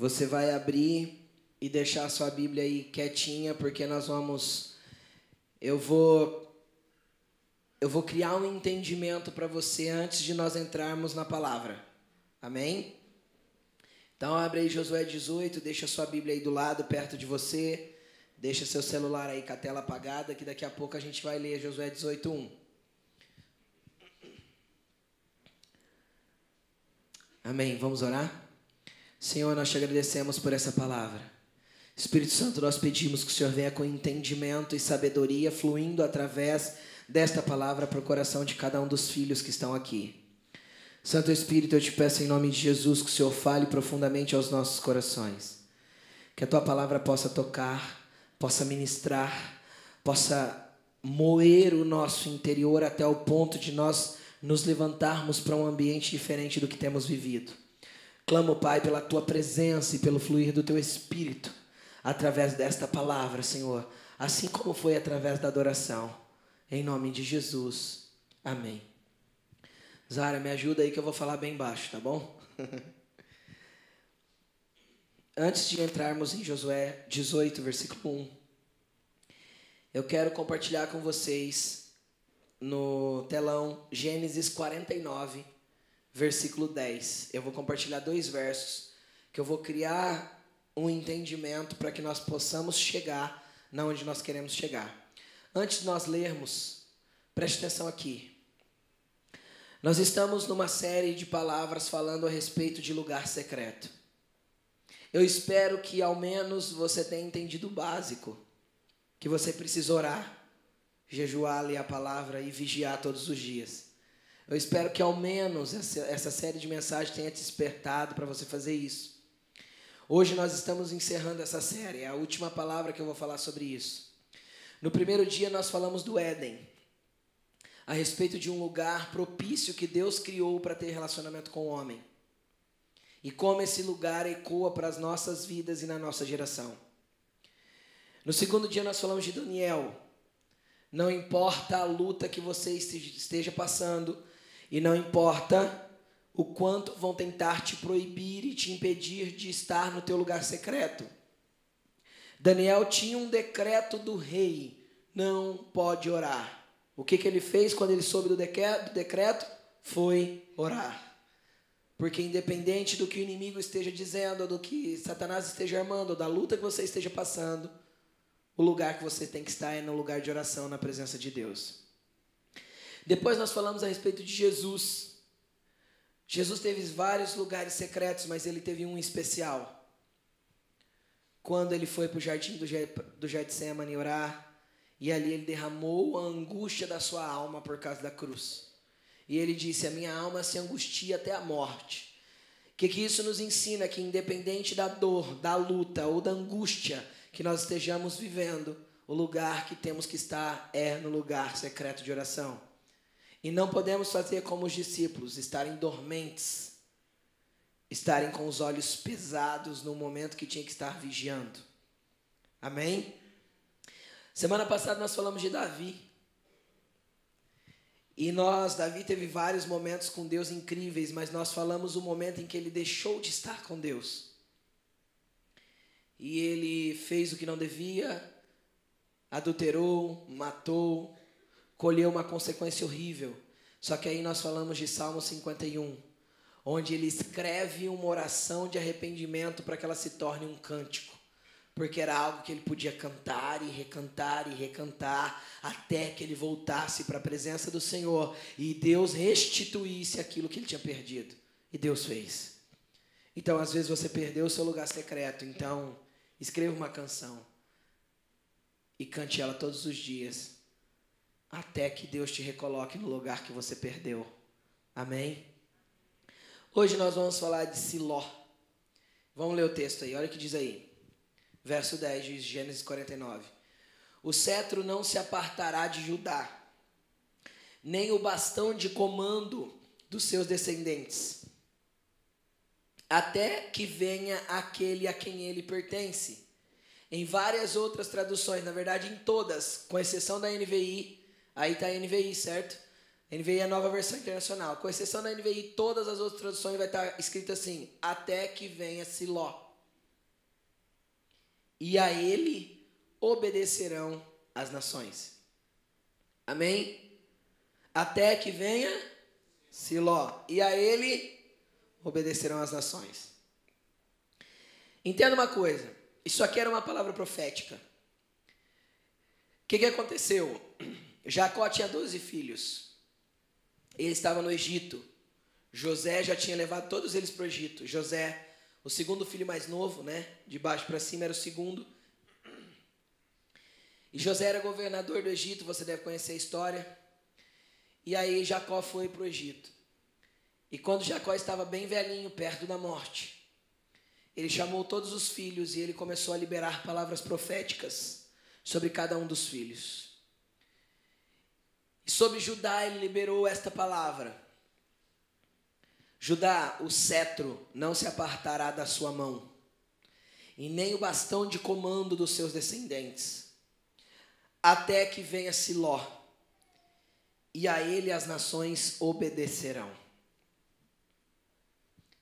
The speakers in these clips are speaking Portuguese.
Você vai abrir e deixar a sua Bíblia aí quietinha, porque nós vamos. Eu vou. Eu vou criar um entendimento para você antes de nós entrarmos na palavra. Amém? Então abre aí Josué 18, deixa a sua Bíblia aí do lado, perto de você. Deixa seu celular aí com a tela apagada, que daqui a pouco a gente vai ler Josué 18, 1. Amém. Vamos orar? Senhor, nós te agradecemos por essa palavra. Espírito Santo, nós pedimos que o Senhor venha com entendimento e sabedoria fluindo através desta palavra para o coração de cada um dos filhos que estão aqui. Santo Espírito, eu te peço em nome de Jesus que o Senhor fale profundamente aos nossos corações. Que a tua palavra possa tocar possa ministrar, possa moer o nosso interior até o ponto de nós nos levantarmos para um ambiente diferente do que temos vivido. Clamo, Pai, pela tua presença e pelo fluir do teu espírito através desta palavra, Senhor, assim como foi através da adoração. Em nome de Jesus. Amém. Zara, me ajuda aí que eu vou falar bem baixo, tá bom? Antes de entrarmos em Josué 18, versículo 1, eu quero compartilhar com vocês no telão Gênesis 49, versículo 10. Eu vou compartilhar dois versos que eu vou criar um entendimento para que nós possamos chegar na onde nós queremos chegar. Antes de nós lermos, preste atenção aqui. Nós estamos numa série de palavras falando a respeito de lugar secreto. Eu espero que ao menos você tenha entendido o básico, que você precisa orar, jejuar, ler a palavra e vigiar todos os dias. Eu espero que ao menos essa, série de mensagens tenha te despertado para você fazer isso. Hoje nós estamos encerrando essa série, é a última palavra que eu vou falar sobre isso. No primeiro dia nós falamos do Éden, a respeito de um lugar propício que Deus criou para ter relacionamento com o homem e como esse lugar ecoa para as nossas vidas e na nossa geração. No segundo dia, nós falamos de Daniel. Não importa a luta que você esteja passando, e não importa o quanto vão tentar te proibir e te impedir de estar no teu lugar secreto. Daniel tinha um decreto do rei: não pode orar. O que, que ele fez quando ele soube do decreto? Foi orar. Porque independente do que o inimigo esteja dizendo, do que Satanás esteja armando, da luta que você esteja passando, o lugar que você tem que estar é no lugar de oração, na presença de Deus. Depois nós falamos a respeito de Jesus. Jesus teve vários lugares secretos, mas ele teve um especial. Quando ele foi para o jardim do Getsemane orar, e ali ele derramou a angústia da sua alma por causa da cruz. E ele disse: A minha alma se angustia até a morte. O que, que isso nos ensina? Que independente da dor, da luta ou da angústia que nós estejamos vivendo, o lugar que temos que estar é no lugar secreto de oração. E não podemos fazer como os discípulos, estarem dormentes, estarem com os olhos pesados no momento que tinha que estar vigiando. Amém? Semana passada nós falamos de Davi. E nós, Davi teve vários momentos com Deus incríveis, mas nós falamos o momento em que ele deixou de estar com Deus. E ele fez o que não devia, adulterou, matou, colheu uma consequência horrível. Só que aí nós falamos de Salmo 51, onde ele escreve uma oração de arrependimento para que ela se torne um cântico porque era algo que ele podia cantar e recantar e recantar até que ele voltasse para a presença do Senhor e Deus restituísse aquilo que ele tinha perdido. E Deus fez. Então, às vezes você perdeu o seu lugar secreto, então escreva uma canção e cante ela todos os dias até que Deus te recoloque no lugar que você perdeu. Amém? Hoje nós vamos falar de Siló. Vamos ler o texto aí, olha o que diz aí. Verso 10 de Gênesis 49. O cetro não se apartará de Judá, nem o bastão de comando dos seus descendentes, até que venha aquele a quem ele pertence. Em várias outras traduções, na verdade em todas, com exceção da NVI, aí está a NVI, certo? NVI é a nova versão internacional. Com exceção da NVI, todas as outras traduções vai estar escrito assim: até que venha Siló. E a ele obedecerão as nações. Amém? Até que venha Siló. E a ele obedecerão as nações. Entenda uma coisa. Isso aqui era uma palavra profética. O que, que aconteceu? Jacó tinha 12 filhos. Ele estava no Egito. José já tinha levado todos eles para o Egito. José, o segundo filho mais novo, né? De baixo para cima era o segundo. E José era governador do Egito, você deve conhecer a história. E aí Jacó foi para o Egito. E quando Jacó estava bem velhinho, perto da morte, ele chamou todos os filhos e ele começou a liberar palavras proféticas sobre cada um dos filhos. E sobre Judá ele liberou esta palavra: Judá, o cetro não se apartará da sua mão, e nem o bastão de comando dos seus descendentes, até que venha Siló, e a ele as nações obedecerão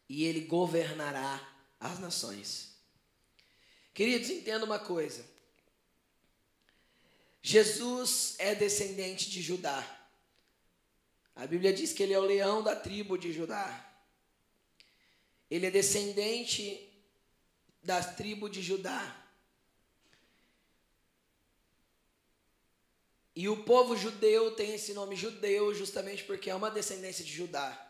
e ele governará as nações. Queridos, entenda uma coisa. Jesus é descendente de Judá. A Bíblia diz que ele é o leão da tribo de Judá. Ele é descendente da tribo de Judá. E o povo judeu tem esse nome judeu justamente porque é uma descendência de Judá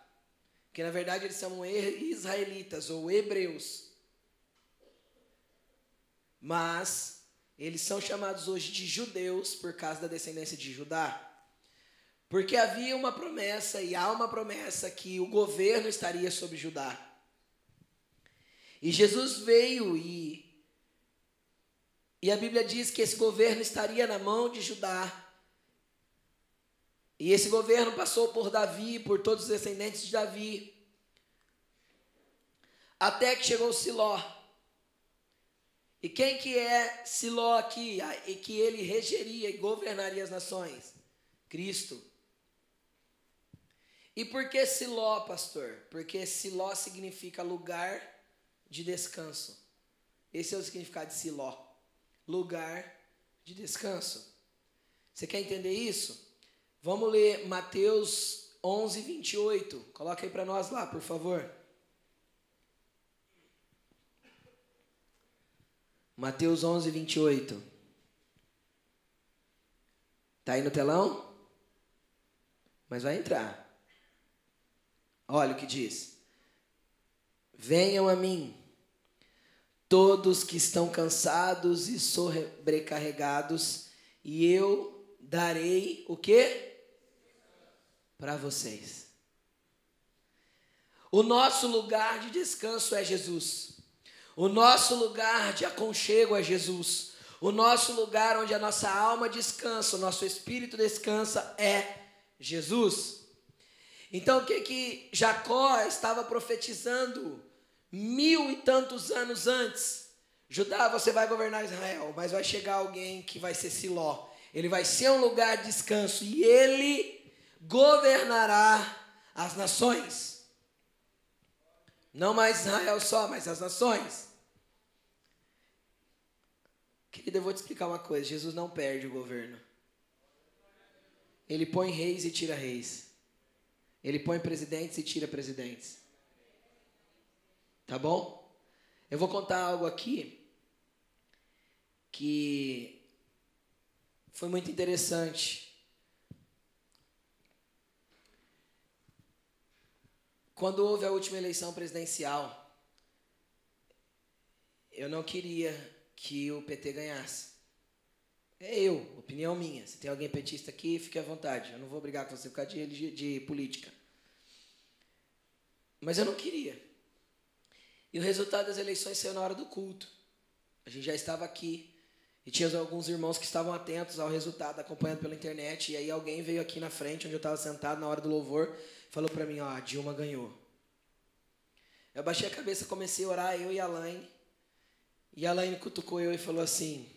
que na verdade eles são israelitas ou hebreus. Mas eles são chamados hoje de judeus por causa da descendência de Judá. Porque havia uma promessa e há uma promessa que o governo estaria sobre Judá. E Jesus veio e e a Bíblia diz que esse governo estaria na mão de Judá. E esse governo passou por Davi, por todos os descendentes de Davi, até que chegou Siló. E quem que é Siló aqui? E que ele regeria e governaria as nações? Cristo. E por que Siló, pastor? Porque Siló significa lugar de descanso. Esse é o significado de Siló. Lugar de descanso. Você quer entender isso? Vamos ler Mateus 11, 28. Coloca aí para nós lá, por favor. Mateus 11, 28. Está aí no telão? Mas vai entrar. Olha o que diz. Venham a mim, todos que estão cansados e sobrecarregados, e eu darei o quê? Para vocês. O nosso lugar de descanso é Jesus. O nosso lugar de aconchego é Jesus. O nosso lugar onde a nossa alma descansa, o nosso espírito descansa é Jesus. Então o que que Jacó estava profetizando mil e tantos anos antes? Judá, você vai governar Israel, mas vai chegar alguém que vai ser Siló. Ele vai ser um lugar de descanso e ele governará as nações. Não mais Israel só, mas as nações. Querido, eu vou te explicar uma coisa: Jesus não perde o governo. Ele põe reis e tira reis. Ele põe presidentes e tira presidentes. Tá bom? Eu vou contar algo aqui que foi muito interessante. Quando houve a última eleição presidencial, eu não queria que o PT ganhasse. É eu, opinião minha. Se tem alguém petista aqui, fique à vontade. Eu não vou brigar com você por causa de, de, política. Mas eu não queria. E o resultado das eleições saiu na hora do culto. A gente já estava aqui. E tinha alguns irmãos que estavam atentos ao resultado, acompanhando pela internet. E aí alguém veio aqui na frente, onde eu estava sentado na hora do louvor, falou para mim, ó, a Dilma ganhou. Eu baixei a cabeça, comecei a orar, eu e a Laine. E a Laine cutucou eu e falou assim,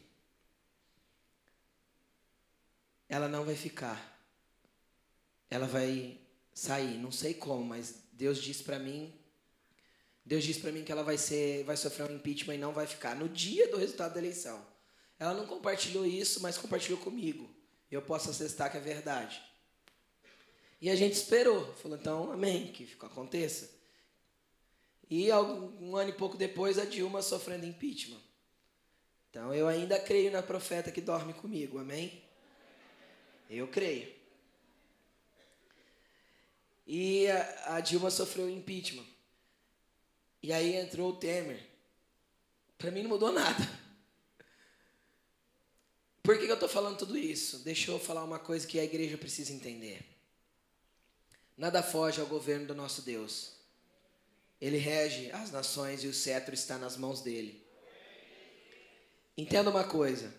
ela não vai ficar. ela vai sair. Não sei como, mas Deus disse para mim, Deus disse para mim que ela vai ser, vai sofrer um impeachment e não vai ficar no dia do resultado da eleição. Ela não compartilhou isso, mas compartilhou comigo. Eu posso atestar que é verdade. E a gente esperou. Falou, então, amém, que aconteça. E um ano e pouco depois, a Dilma sofrendo impeachment. Então, eu ainda creio na profeta que dorme comigo, amém? Eu creio. E a, a Dilma sofreu impeachment. E aí entrou o Temer. Para mim não mudou nada. Por que, que eu estou falando tudo isso? Deixa eu falar uma coisa que a igreja precisa entender. Nada foge ao governo do nosso Deus. Ele rege as nações e o cetro está nas mãos dele. Entenda uma coisa.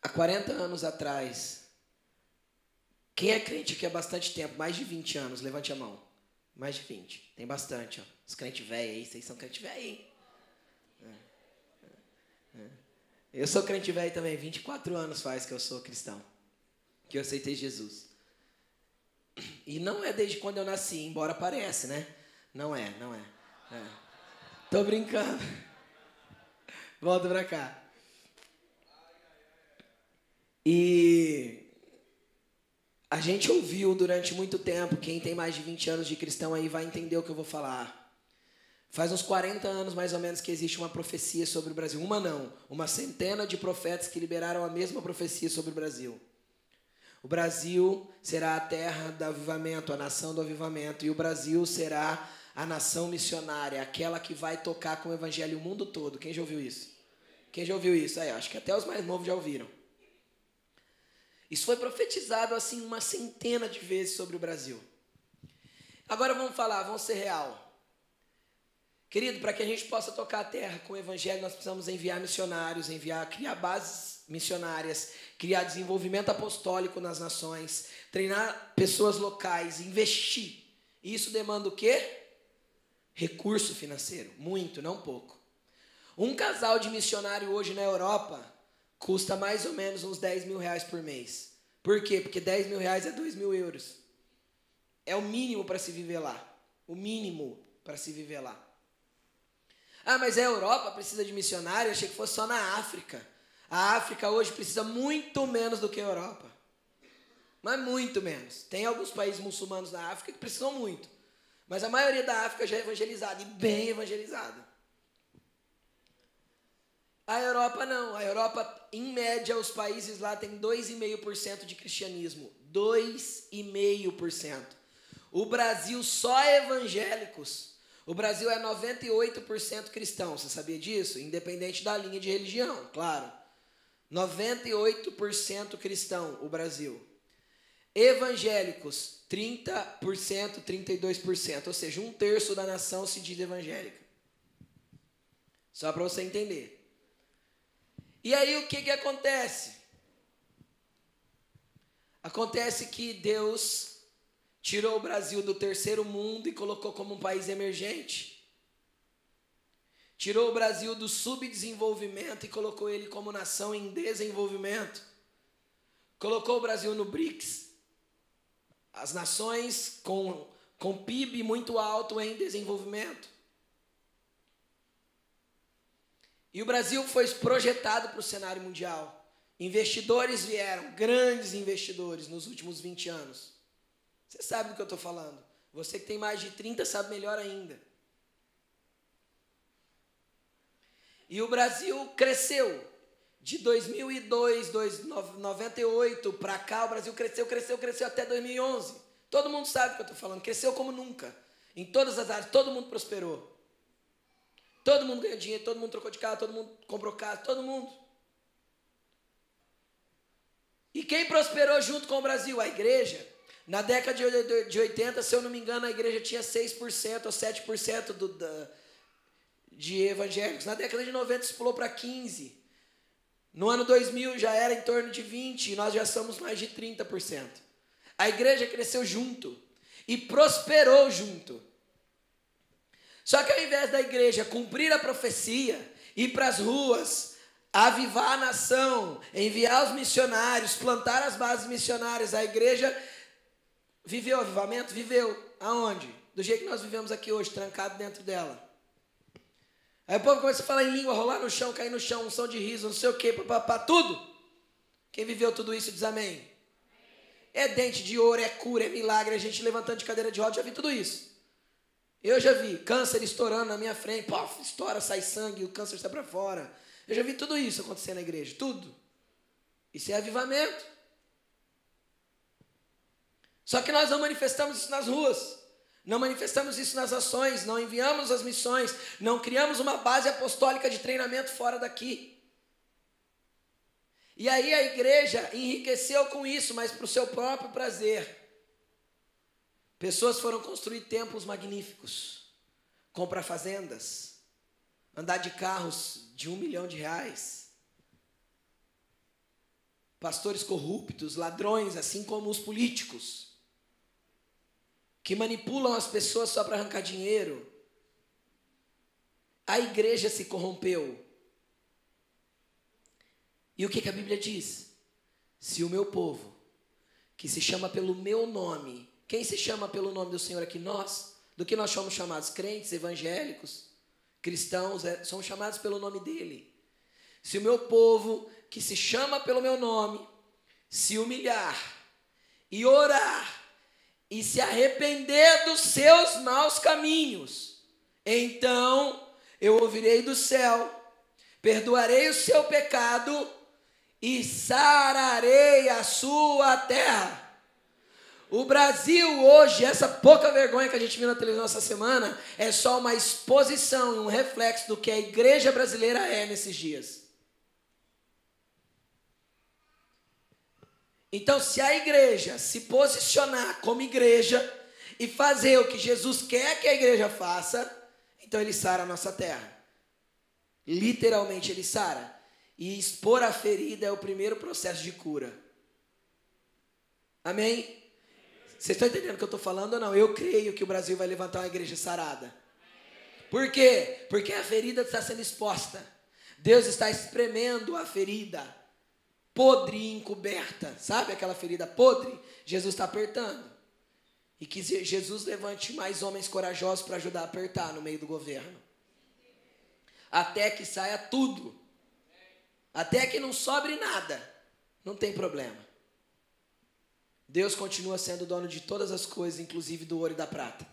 Há 40 anos atrás, quem é crente aqui há bastante tempo, mais de 20 anos, levante a mão. Mais de 20. Tem bastante, ó. Os crentes velhos aí, vocês são crente velho é. Eu sou crente velho também, 24 anos faz que eu sou cristão. Que eu aceitei Jesus. E não é desde quando eu nasci, embora pareça, né? Não é, não é. é. Tô brincando. Volta pra cá. E a gente ouviu durante muito tempo, quem tem mais de 20 anos de cristão aí vai entender o que eu vou falar. Faz uns 40 anos mais ou menos que existe uma profecia sobre o Brasil. Uma não, uma centena de profetas que liberaram a mesma profecia sobre o Brasil. O Brasil será a terra do avivamento, a nação do avivamento, e o Brasil será a nação missionária, aquela que vai tocar com o evangelho o mundo todo. Quem já ouviu isso? Quem já ouviu isso? Aí, acho que até os mais novos já ouviram. Isso foi profetizado assim uma centena de vezes sobre o Brasil. Agora vamos falar, vamos ser real. Querido, para que a gente possa tocar a terra com o evangelho, nós precisamos enviar missionários, enviar, criar bases missionárias, criar desenvolvimento apostólico nas nações, treinar pessoas locais, investir. Isso demanda o quê? Recurso financeiro, muito, não pouco. Um casal de missionário hoje na Europa custa mais ou menos uns 10 mil reais por mês. Por quê? Porque 10 mil reais é 2 mil euros. É o mínimo para se viver lá. O mínimo para se viver lá. Ah, mas a Europa precisa de missionário? Eu achei que fosse só na África. A África hoje precisa muito menos do que a Europa. Mas muito menos. Tem alguns países muçulmanos na África que precisam muito. Mas a maioria da África já é evangelizada e bem evangelizada. A Europa não. A Europa, em média, os países lá têm 2,5% de cristianismo. 2,5%. O Brasil só é evangélicos. O Brasil é 98% cristão. Você sabia disso? Independente da linha de religião, claro. 98% cristão, o Brasil. Evangélicos, 30%, 32%. Ou seja, um terço da nação se diz evangélica. Só para você entender. E aí o que, que acontece? Acontece que Deus tirou o Brasil do terceiro mundo e colocou como um país emergente. Tirou o Brasil do subdesenvolvimento e colocou ele como nação em desenvolvimento. Colocou o Brasil no BRICS. As nações com, com PIB muito alto em desenvolvimento. E o Brasil foi projetado para o cenário mundial. Investidores vieram, grandes investidores, nos últimos 20 anos. Você sabe do que eu estou falando. Você que tem mais de 30 sabe melhor ainda. E o Brasil cresceu. De 2002, 98 para cá, o Brasil cresceu, cresceu, cresceu até 2011. Todo mundo sabe o que eu estou falando. Cresceu como nunca. Em todas as áreas, todo mundo prosperou. Todo mundo ganhou dinheiro, todo mundo trocou de casa, todo mundo comprou casa, todo mundo. E quem prosperou junto com o Brasil? A igreja. Na década de 80, se eu não me engano, a igreja tinha 6% ou 7% do, da, de evangélicos. Na década de 90 isso pulou para 15. No ano 2000 já era em torno de 20 e nós já somos mais de 30%. A igreja cresceu junto e prosperou junto. Só que ao invés da igreja cumprir a profecia, ir para as ruas, avivar a nação, enviar os missionários, plantar as bases missionárias. A igreja viveu avivamento? Viveu. Aonde? Do jeito que nós vivemos aqui hoje, trancado dentro dela. Aí o povo começa a falar em língua, rolar no chão, cair no chão, um som de riso, não sei o que, papapá, tudo. Quem viveu tudo isso diz amém. É dente de ouro, é cura, é milagre, é gente levantando de cadeira de roda, já vi tudo isso. Eu já vi câncer estourando na minha frente, pof, estoura, sai sangue, o câncer sai para fora. Eu já vi tudo isso acontecer na igreja, tudo. Isso é avivamento. Só que nós não manifestamos isso nas ruas, não manifestamos isso nas ações, não enviamos as missões, não criamos uma base apostólica de treinamento fora daqui. E aí a igreja enriqueceu com isso, mas para o seu próprio prazer. Pessoas foram construir templos magníficos, comprar fazendas, andar de carros de um milhão de reais. Pastores corruptos, ladrões, assim como os políticos, que manipulam as pessoas só para arrancar dinheiro. A igreja se corrompeu. E o que, que a Bíblia diz? Se o meu povo, que se chama pelo meu nome, quem se chama pelo nome do Senhor aqui? Nós. Do que nós somos chamados? Crentes, evangélicos, cristãos, é, somos chamados pelo nome dele. Se o meu povo, que se chama pelo meu nome, se humilhar e orar e se arrepender dos seus maus caminhos, então eu ouvirei do céu, perdoarei o seu pecado e sararei a sua terra. O Brasil hoje, essa pouca vergonha que a gente viu na televisão essa semana, é só uma exposição e um reflexo do que a igreja brasileira é nesses dias. Então, se a igreja se posicionar como igreja e fazer o que Jesus quer que a igreja faça, então ele sara a nossa terra. Literalmente ele sara. E expor a ferida é o primeiro processo de cura. Amém? Vocês estão entendendo o que eu estou falando ou não? Eu creio que o Brasil vai levantar uma igreja sarada. Por quê? Porque a ferida está sendo exposta. Deus está espremendo a ferida podre e encoberta. Sabe aquela ferida podre? Jesus está apertando. E que Jesus levante mais homens corajosos para ajudar a apertar no meio do governo. Até que saia tudo. Até que não sobre nada. Não tem problema. Deus continua sendo dono de todas as coisas, inclusive do ouro e da prata.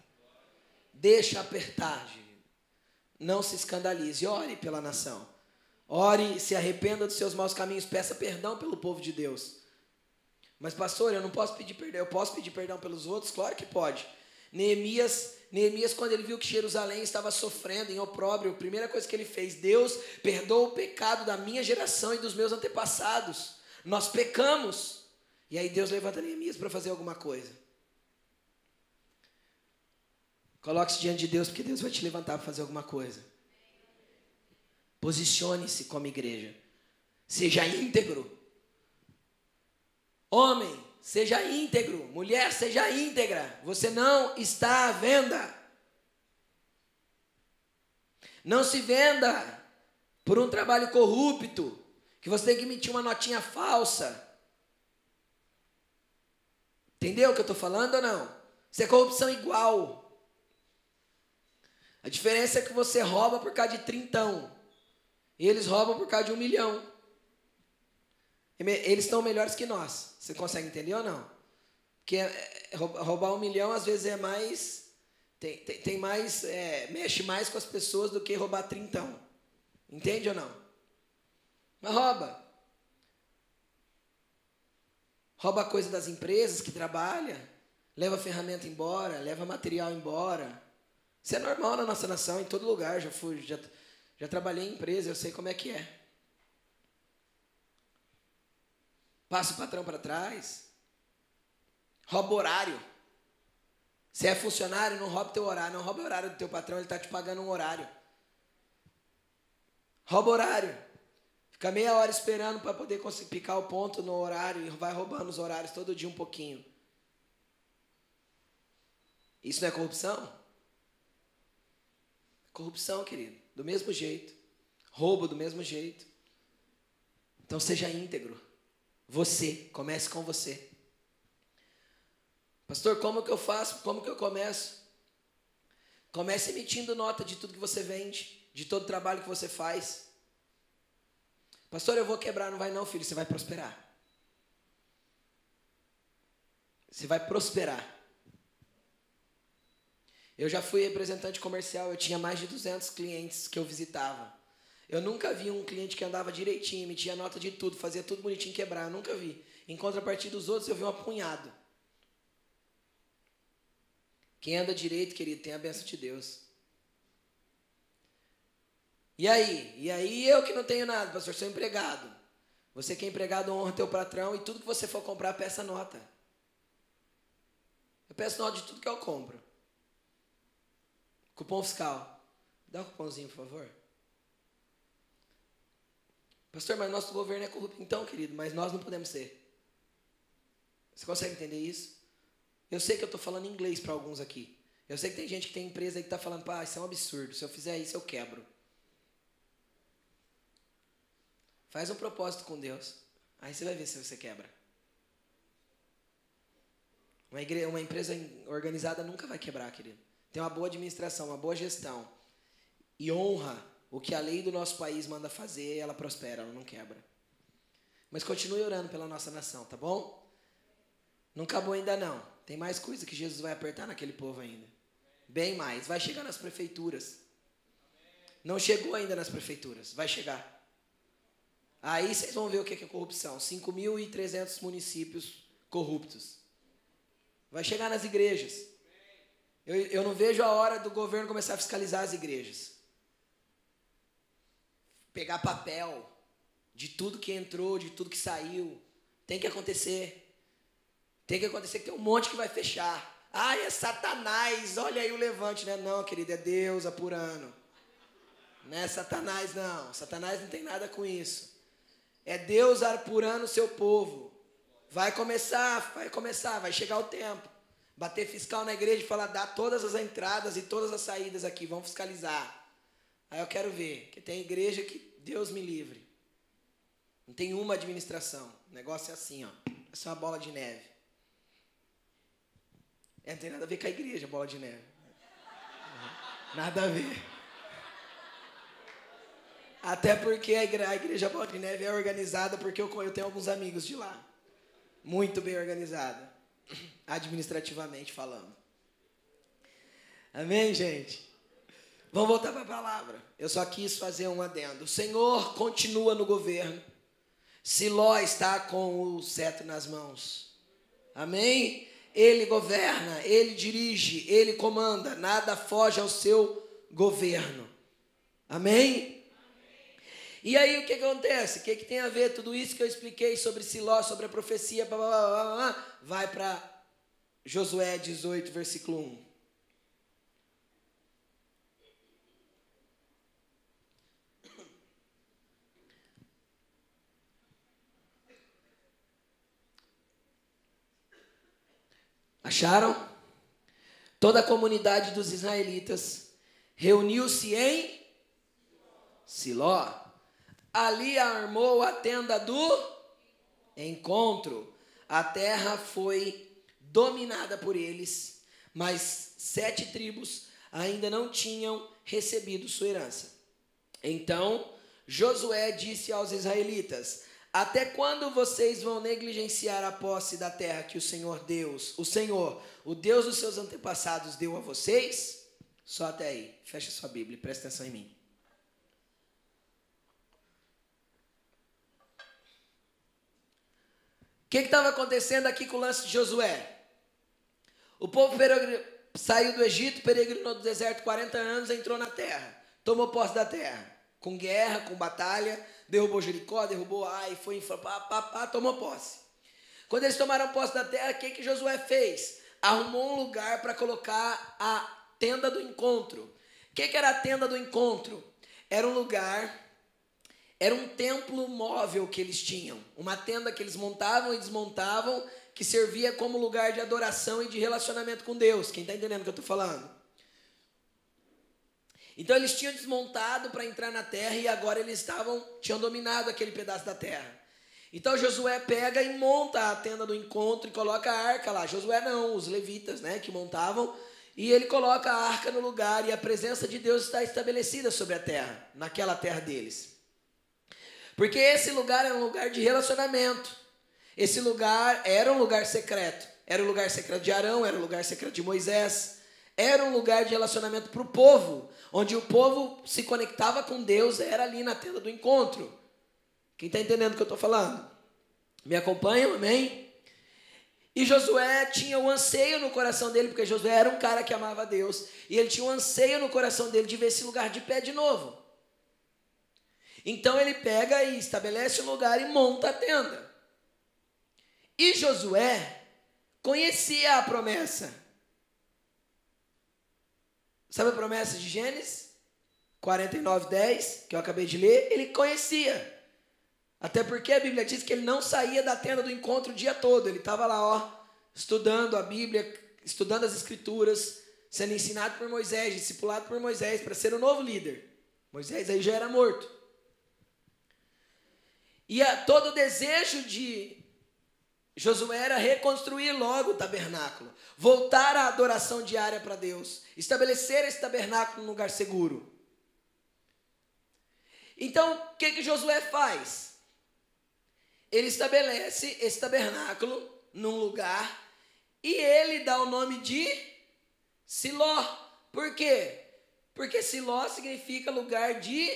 Deixa apertar, não se escandalize, ore pela nação. Ore, se arrependa dos seus maus caminhos, peça perdão pelo povo de Deus. Mas pastor, eu não posso pedir perdão, eu posso pedir perdão pelos outros? Claro que pode. Neemias, Neemias quando ele viu que Jerusalém estava sofrendo em opróbrio, a primeira coisa que ele fez, Deus perdoa o pecado da minha geração e dos meus antepassados. Nós pecamos. E aí Deus levanta Neemias para fazer alguma coisa. Coloque-se diante de Deus, porque Deus vai te levantar para fazer alguma coisa. Posicione-se como igreja. Seja íntegro. Homem, seja íntegro. Mulher, seja íntegra. Você não está à venda. Não se venda por um trabalho corrupto, que você tem que emitir uma notinha falsa. Entendeu o que eu estou falando ou não? Isso é corrupção igual. A diferença é que você rouba por causa de trintão. E eles roubam por causa de um milhão. Eles estão melhores que nós. Você consegue entender ou não? Porque é, é, roubar um milhão às vezes é mais. Tem, tem, tem mais. É, mexe mais com as pessoas do que roubar trintão. Entende ou não? Mas rouba. rouba coisa das empresas que trabalha, leva ferramenta embora, leva material embora. Isso é normal na nossa nação, em todo lugar. Já fui, já, já trabalhei em empresa, eu sei como é que é. Passa o patrão para trás. Rouba horário. Se é funcionário, não rouba teu horário. Não rouba o horário do teu patrão, ele está te pagando um horário. Rouba horário. Fica meia hora esperando para poder picar o ponto no horário e vai roubando os horários todo dia um pouquinho. Isso não é corrupção? Corrupção, querido. Do mesmo jeito. Roubo do mesmo jeito. Então seja íntegro. Você, comece com você. Pastor, como que eu faço? Como que eu começo? Comece emitindo nota de tudo que você vende, de todo o trabalho que você faz. Pastor, eu vou quebrar, não vai não, filho, você vai prosperar. Você vai prosperar. Eu já fui representante comercial, eu tinha mais de 200 clientes que eu visitava. Eu nunca vi um cliente que andava direitinho, emitia nota de tudo, fazia tudo bonitinho quebrar, eu nunca vi. Em contrapartida dos outros, eu vi um apunhado. Quem anda direito, querido, tem a benção de Deus. E aí? E aí eu que não tenho nada, pastor, sou empregado. Você que é empregado honra teu patrão e tudo que você for comprar, peça nota. Eu peço nota de tudo que eu compro. Cupom fiscal. Dá um cupomzinho, por favor. Pastor, mas nosso governo é corrupto. Então, querido, mas nós não podemos ser. Você consegue entender isso? Eu sei que eu estou falando inglês para alguns aqui. Eu sei que tem gente que tem empresa aí que está falando, pá, isso é um absurdo. Se eu fizer isso, eu quebro. Faz um propósito com Deus. Aí você vai ver se você quebra. Uma, igreja, uma empresa organizada nunca vai quebrar, querido tem uma boa administração, uma boa gestão e honra o que a lei do nosso país manda fazer, ela prospera, ela não quebra. Mas continue orando pela nossa nação, tá bom? Não acabou ainda não. Tem mais coisa que Jesus vai apertar naquele povo ainda. Bem mais. Vai chegar nas prefeituras. Não chegou ainda nas prefeituras. Vai chegar. Aí vocês vão ver o que é corrupção. 5.300 municípios corruptos. Vai chegar nas igrejas. Eu, eu não vejo a hora do governo começar a fiscalizar as igrejas. Pegar papel de tudo que entrou, de tudo que saiu. Tem que acontecer. Tem que acontecer que tem um monte que vai fechar. Ai, é Satanás, olha aí o levante, né? Não, querido, é Deus apurando. Não é Satanás, não. Satanás não tem nada com isso. É Deus apurando o seu povo. Vai começar, vai começar, vai chegar o tempo. Bater fiscal na igreja e falar, dá todas as entradas e todas as saídas aqui, vamos fiscalizar. Aí eu quero ver, que tem igreja que Deus me livre. Não tem uma administração. O negócio é assim, ó. É só uma bola de neve. É, não tem nada a ver com a igreja, bola de neve. Nada a ver. Até porque a igreja, a igreja Bola de Neve é organizada porque eu, eu tenho alguns amigos de lá. Muito bem organizada administrativamente falando. Amém, gente? Vamos voltar para a palavra. Eu só quis fazer um adendo. O Senhor continua no governo. Siló está com o cetro nas mãos. Amém? Ele governa, ele dirige, ele comanda. Nada foge ao seu governo. Amém? E aí o que acontece? O que, que tem a ver tudo isso que eu expliquei sobre Siló, sobre a profecia, blá, blá, blá, blá vai para Josué 18, versículo 1. Acharam? Toda a comunidade dos israelitas reuniu-se em Siló ali armou a tenda do encontro. A terra foi dominada por eles, mas sete tribos ainda não tinham recebido sua herança. Então Josué disse aos israelitas: Até quando vocês vão negligenciar a posse da terra que o Senhor Deus, o Senhor, o Deus dos seus antepassados, deu a vocês? Só até aí. Fecha sua Bíblia e presta atenção em mim. Que estava acontecendo aqui com o lance de Josué? O povo saiu do Egito, peregrinou do deserto 40 anos, entrou na terra, tomou posse da terra, com guerra, com batalha, derrubou Jericó, derrubou Ai, foi, pá, pá, pá, tomou posse. Quando eles tomaram posse da terra, o que, que Josué fez? Arrumou um lugar para colocar a tenda do encontro. O que, que era a tenda do encontro? Era um lugar era um templo móvel que eles tinham, uma tenda que eles montavam e desmontavam, que servia como lugar de adoração e de relacionamento com Deus. Quem está entendendo o que eu estou falando? Então eles tinham desmontado para entrar na terra e agora eles estavam tinham dominado aquele pedaço da terra. Então Josué pega e monta a tenda do encontro e coloca a arca lá. Josué não, os levitas, né, que montavam, e ele coloca a arca no lugar e a presença de Deus está estabelecida sobre a terra, naquela terra deles. Porque esse lugar é um lugar de relacionamento. Esse lugar era um lugar secreto. Era o lugar secreto de Arão, era o lugar secreto de Moisés. Era um lugar de relacionamento para o povo, onde o povo se conectava com Deus, era ali na tenda do encontro. Quem está entendendo o que eu estou falando? Me acompanham, amém? E Josué tinha um anseio no coração dele, porque Josué era um cara que amava Deus, e ele tinha um anseio no coração dele de ver esse lugar de pé de novo. Então ele pega e estabelece um lugar e monta a tenda. E Josué conhecia a promessa. Sabe a promessa de Gênesis 49, 10, que eu acabei de ler? Ele conhecia. Até porque a Bíblia diz que ele não saía da tenda do encontro o dia todo. Ele estava lá, ó, estudando a Bíblia, estudando as Escrituras, sendo ensinado por Moisés, discipulado por Moisés, para ser o novo líder. Moisés aí já era morto. E a, todo o desejo de Josué era reconstruir logo o tabernáculo, voltar à adoração diária para Deus, estabelecer esse tabernáculo num lugar seguro. Então, o que, que Josué faz? Ele estabelece esse tabernáculo num lugar e ele dá o nome de Siló. Por quê? Porque Siló significa lugar de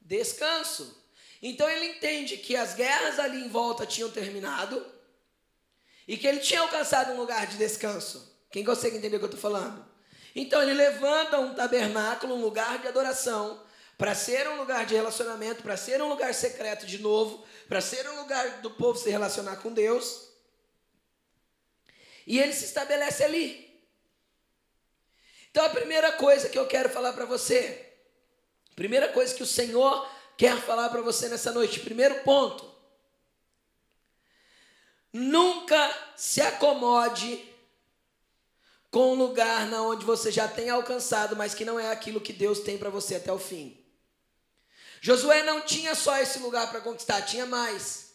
descanso. Então ele entende que as guerras ali em volta tinham terminado e que ele tinha alcançado um lugar de descanso. Quem consegue entender o que eu estou falando? Então ele levanta um tabernáculo, um lugar de adoração, para ser um lugar de relacionamento, para ser um lugar secreto de novo, para ser um lugar do povo se relacionar com Deus. E ele se estabelece ali. Então a primeira coisa que eu quero falar para você, primeira coisa que o Senhor quer falar para você nessa noite, primeiro ponto, Nunca se acomode com um lugar na onde você já tem alcançado, mas que não é aquilo que Deus tem para você até o fim. Josué não tinha só esse lugar para conquistar, tinha mais.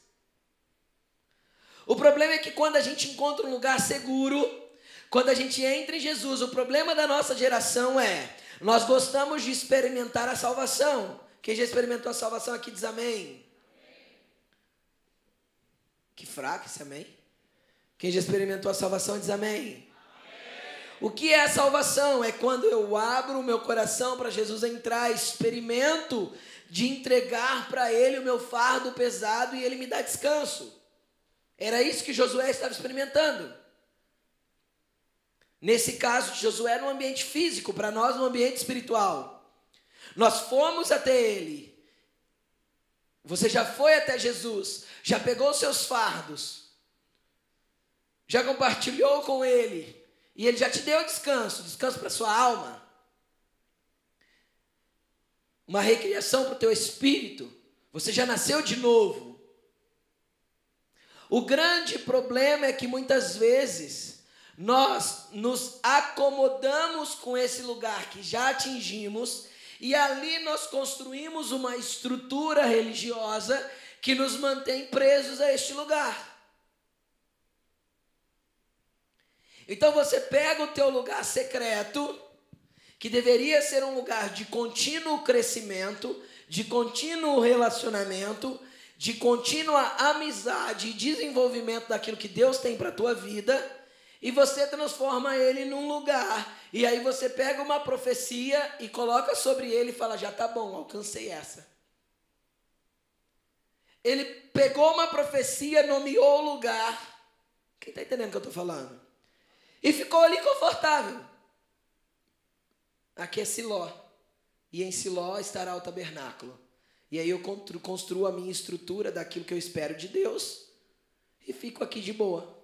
O problema é que quando a gente encontra um lugar seguro, quando a gente entra em Jesus, o problema da nossa geração é nós gostamos de experimentar a salvação. Quem já experimentou a salvação aqui diz amém. Que fraco esse amém. Quem já experimentou a salvação diz amém. amém. O que é a salvação? É quando eu abro o meu coração para Jesus entrar, experimento de entregar para Ele o meu fardo pesado e Ele me dá descanso. Era isso que Josué estava experimentando. Nesse caso Josué, no ambiente físico, para nós, no ambiente espiritual. Nós fomos até Ele, você já foi até Jesus, já pegou seus fardos, já compartilhou com Ele, e Ele já te deu descanso descanso para sua alma, uma recriação para o teu espírito. Você já nasceu de novo. O grande problema é que muitas vezes nós nos acomodamos com esse lugar que já atingimos e ali nós construímos uma estrutura religiosa que nos mantém presos a este lugar. Então você pega o teu lugar secreto, que deveria ser um lugar de contínuo crescimento, de contínuo relacionamento, de contínua amizade e desenvolvimento daquilo que Deus tem para a tua vida, e você transforma ele num lugar. E aí você pega uma profecia e coloca sobre ele e fala: já tá bom, alcancei essa. Ele pegou uma profecia, nomeou o lugar. Quem está entendendo o que eu estou falando? E ficou ali confortável. Aqui é Siló. E em Siló estará o tabernáculo. E aí eu construo a minha estrutura daquilo que eu espero de Deus. E fico aqui de boa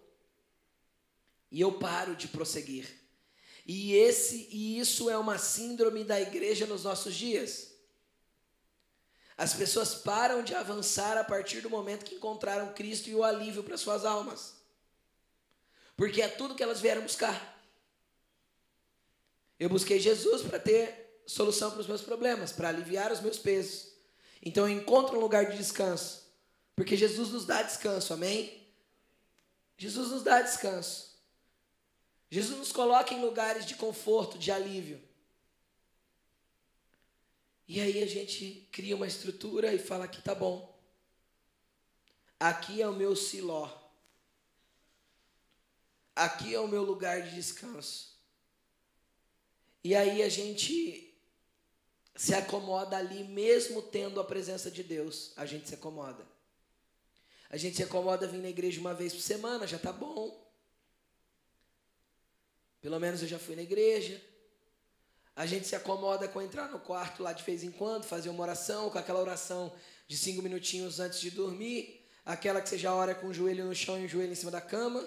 e eu paro de prosseguir. E esse e isso é uma síndrome da igreja nos nossos dias. As pessoas param de avançar a partir do momento que encontraram Cristo e o alívio para suas almas. Porque é tudo que elas vieram buscar. Eu busquei Jesus para ter solução para os meus problemas, para aliviar os meus pesos. Então eu encontro um lugar de descanso, porque Jesus nos dá descanso, amém? Jesus nos dá descanso. Jesus nos coloca em lugares de conforto, de alívio. E aí a gente cria uma estrutura e fala que tá bom. Aqui é o meu siló. Aqui é o meu lugar de descanso. E aí a gente se acomoda ali, mesmo tendo a presença de Deus, a gente se acomoda. A gente se acomoda vir na igreja uma vez por semana, já tá bom. Pelo menos eu já fui na igreja. A gente se acomoda com entrar no quarto lá de vez em quando, fazer uma oração, com aquela oração de cinco minutinhos antes de dormir, aquela que você já ora com o joelho no chão e o joelho em cima da cama.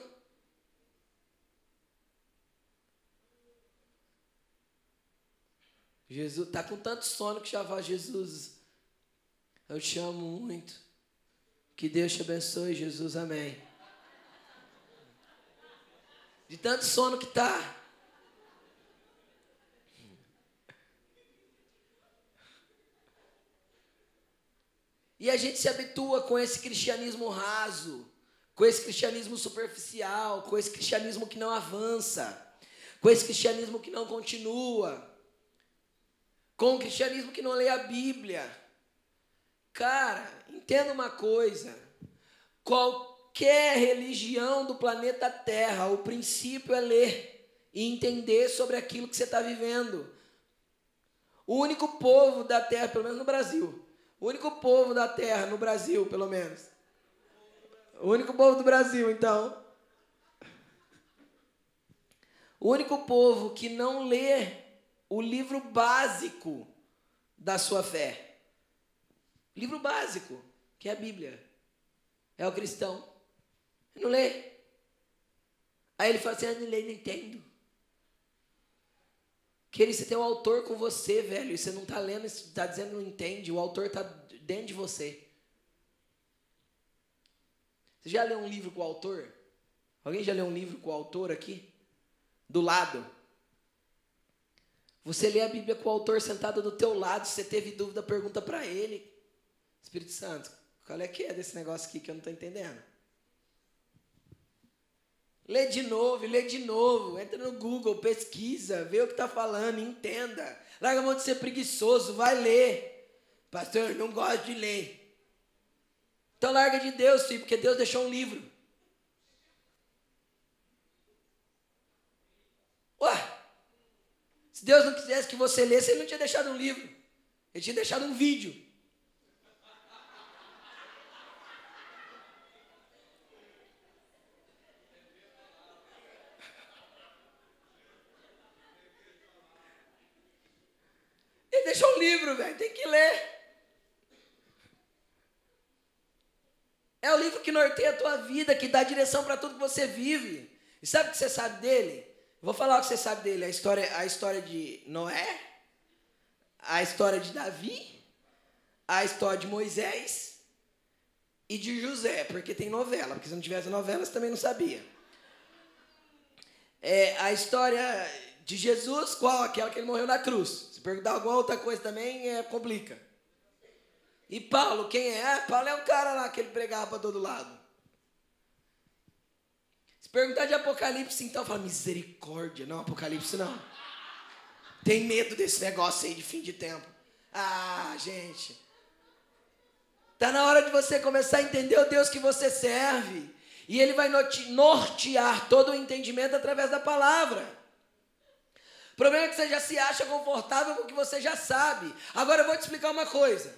Jesus tá com tanto sono que já fala, Jesus, eu te amo muito. Que Deus te abençoe, Jesus, amém. De tanto sono que tá. E a gente se habitua com esse cristianismo raso, com esse cristianismo superficial, com esse cristianismo que não avança, com esse cristianismo que não continua com o cristianismo que não lê a Bíblia. Cara, entenda uma coisa: qualquer religião do planeta Terra, o princípio é ler e entender sobre aquilo que você está vivendo. O único povo da Terra, pelo menos no Brasil, o único povo da Terra, no Brasil, pelo menos, o único povo do Brasil, então, o único povo que não lê o livro básico da sua fé. Livro básico, que é a Bíblia. É o cristão. Não lê. Aí ele fala assim: eu não leio, não entendo. Querido, você tem um autor com você, velho, e você não está lendo, está dizendo não entende, o autor está dentro de você. Você já leu um livro com o autor? Alguém já leu um livro com o autor aqui? Do lado. Você lê a Bíblia com o autor sentado do teu lado, se você teve dúvida, pergunta para ele. Espírito Santo, qual é que é desse negócio aqui que eu não estou entendendo? Lê de novo, lê de novo. Entra no Google, pesquisa, vê o que está falando, entenda. Larga a mão de ser preguiçoso, vai ler. Pastor, eu não gosto de ler. Então larga de Deus, filho, porque Deus deixou um livro. Ué, se Deus não quisesse que você lesse, Ele não tinha deixado um livro. Ele tinha deixado um vídeo. Ele deixou um livro, velho. Tem que ler. É o livro que norteia a tua vida, que dá direção para tudo que você vive. E sabe o que você sabe dele? Vou falar o que você sabe dele, a história, a história de Noé, a história de Davi, a história de Moisés e de José, porque tem novela, porque se não tivesse novela você também não sabia. É, a história de Jesus, qual? Aquela que ele morreu na cruz. Se perguntar alguma outra coisa também, é, complica. E Paulo, quem é? Paulo é um cara lá que ele pregava para todo lado. Se perguntar de Apocalipse, então, fala misericórdia. Não, Apocalipse não. Tem medo desse negócio aí de fim de tempo. Ah, gente. Tá na hora de você começar a entender o Deus que você serve. E Ele vai nortear todo o entendimento através da palavra. O problema é que você já se acha confortável com o que você já sabe. Agora eu vou te explicar uma coisa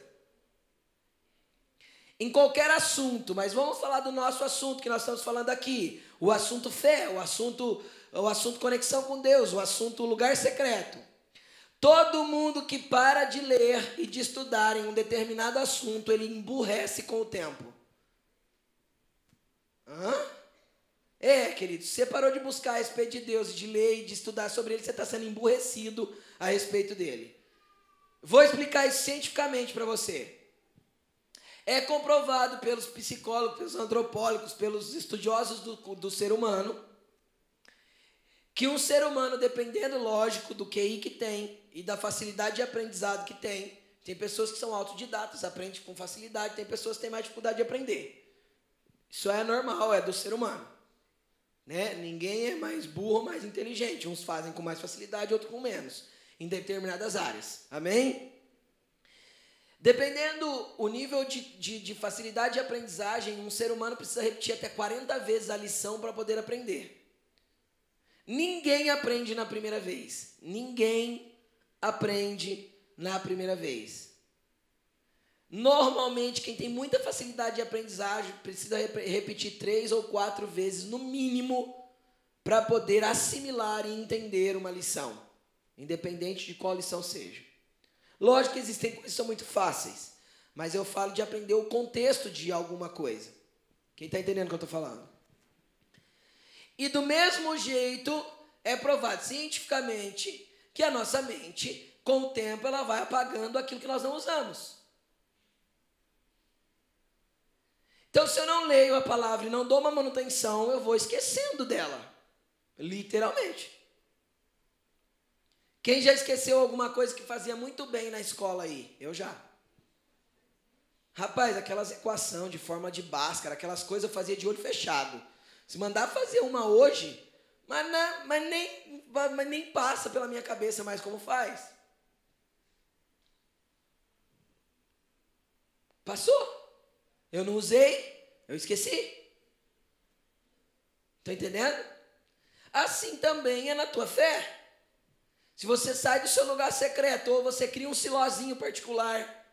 em qualquer assunto, mas vamos falar do nosso assunto que nós estamos falando aqui, o assunto fé, o assunto o assunto conexão com Deus, o assunto lugar secreto. Todo mundo que para de ler e de estudar em um determinado assunto, ele emburrece com o tempo. Hã? É, querido, você parou de buscar a respeito de Deus, de ler e de estudar sobre ele, você está sendo emburrecido a respeito dele. Vou explicar isso cientificamente para você. É comprovado pelos psicólogos, pelos antropólogos, pelos estudiosos do, do ser humano, que um ser humano, dependendo, lógico, do QI que tem e da facilidade de aprendizado que tem, tem pessoas que são autodidatas, aprendem com facilidade, tem pessoas que têm mais dificuldade de aprender. Isso é normal, é do ser humano. Né? Ninguém é mais burro ou mais inteligente. Uns fazem com mais facilidade, outros com menos, em determinadas áreas. Amém? Dependendo o nível de, de, de, facilidade de aprendizagem, um ser humano precisa repetir até 40 vezes a lição para poder aprender. Ninguém aprende na primeira vez. Ninguém aprende na primeira vez. Normalmente, quem tem muita facilidade de aprendizagem precisa repetir três ou quatro vezes, no mínimo, para poder assimilar e entender uma lição, independente de qual lição seja. Lógico que existem coisas que são muito fáceis, mas eu falo de aprender o contexto de alguma coisa. Quem está entendendo o que eu estou falando? E do mesmo jeito, é provado cientificamente que a nossa mente, com o tempo, ela vai apagando aquilo que nós não usamos. Então, se eu não leio a palavra e não dou uma manutenção, eu vou esquecendo dela. Literalmente. Quem já esqueceu alguma coisa que fazia muito bem na escola aí? Eu já. Rapaz, aquelas equação de forma de Bhaskara, aquelas coisas eu fazia de olho fechado. Se mandar fazer uma hoje, mas, não, mas, nem, mas nem passa pela minha cabeça mais como faz. Passou. Eu não usei, eu esqueci. Está entendendo? Assim também é na tua fé. Se você sai do seu lugar secreto ou você cria um silózinho particular,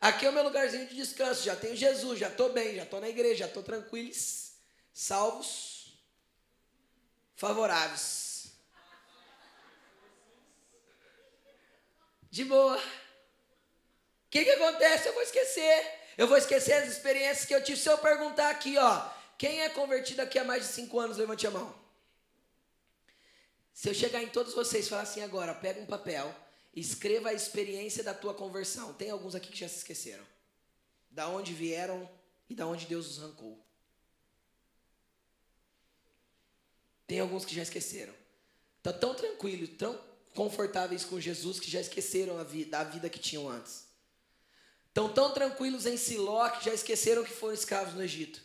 aqui é o meu lugarzinho de descanso, já tenho Jesus, já estou bem, já estou na igreja, já estou tranquilos, salvos, favoráveis. De boa. O que, que acontece? Eu vou esquecer. Eu vou esquecer as experiências que eu tive. Se eu perguntar aqui, ó, quem é convertido aqui há mais de cinco anos, levante a mão. Se eu chegar em todos vocês e falar assim agora, pega um papel, escreva a experiência da tua conversão. Tem alguns aqui que já se esqueceram. Da onde vieram e da onde Deus os arrancou. Tem alguns que já esqueceram. Estão tão tranquilos, tão confortáveis com Jesus que já esqueceram a vida, a vida que tinham antes. Estão tão tranquilos em Siló que já esqueceram que foram escravos no Egito.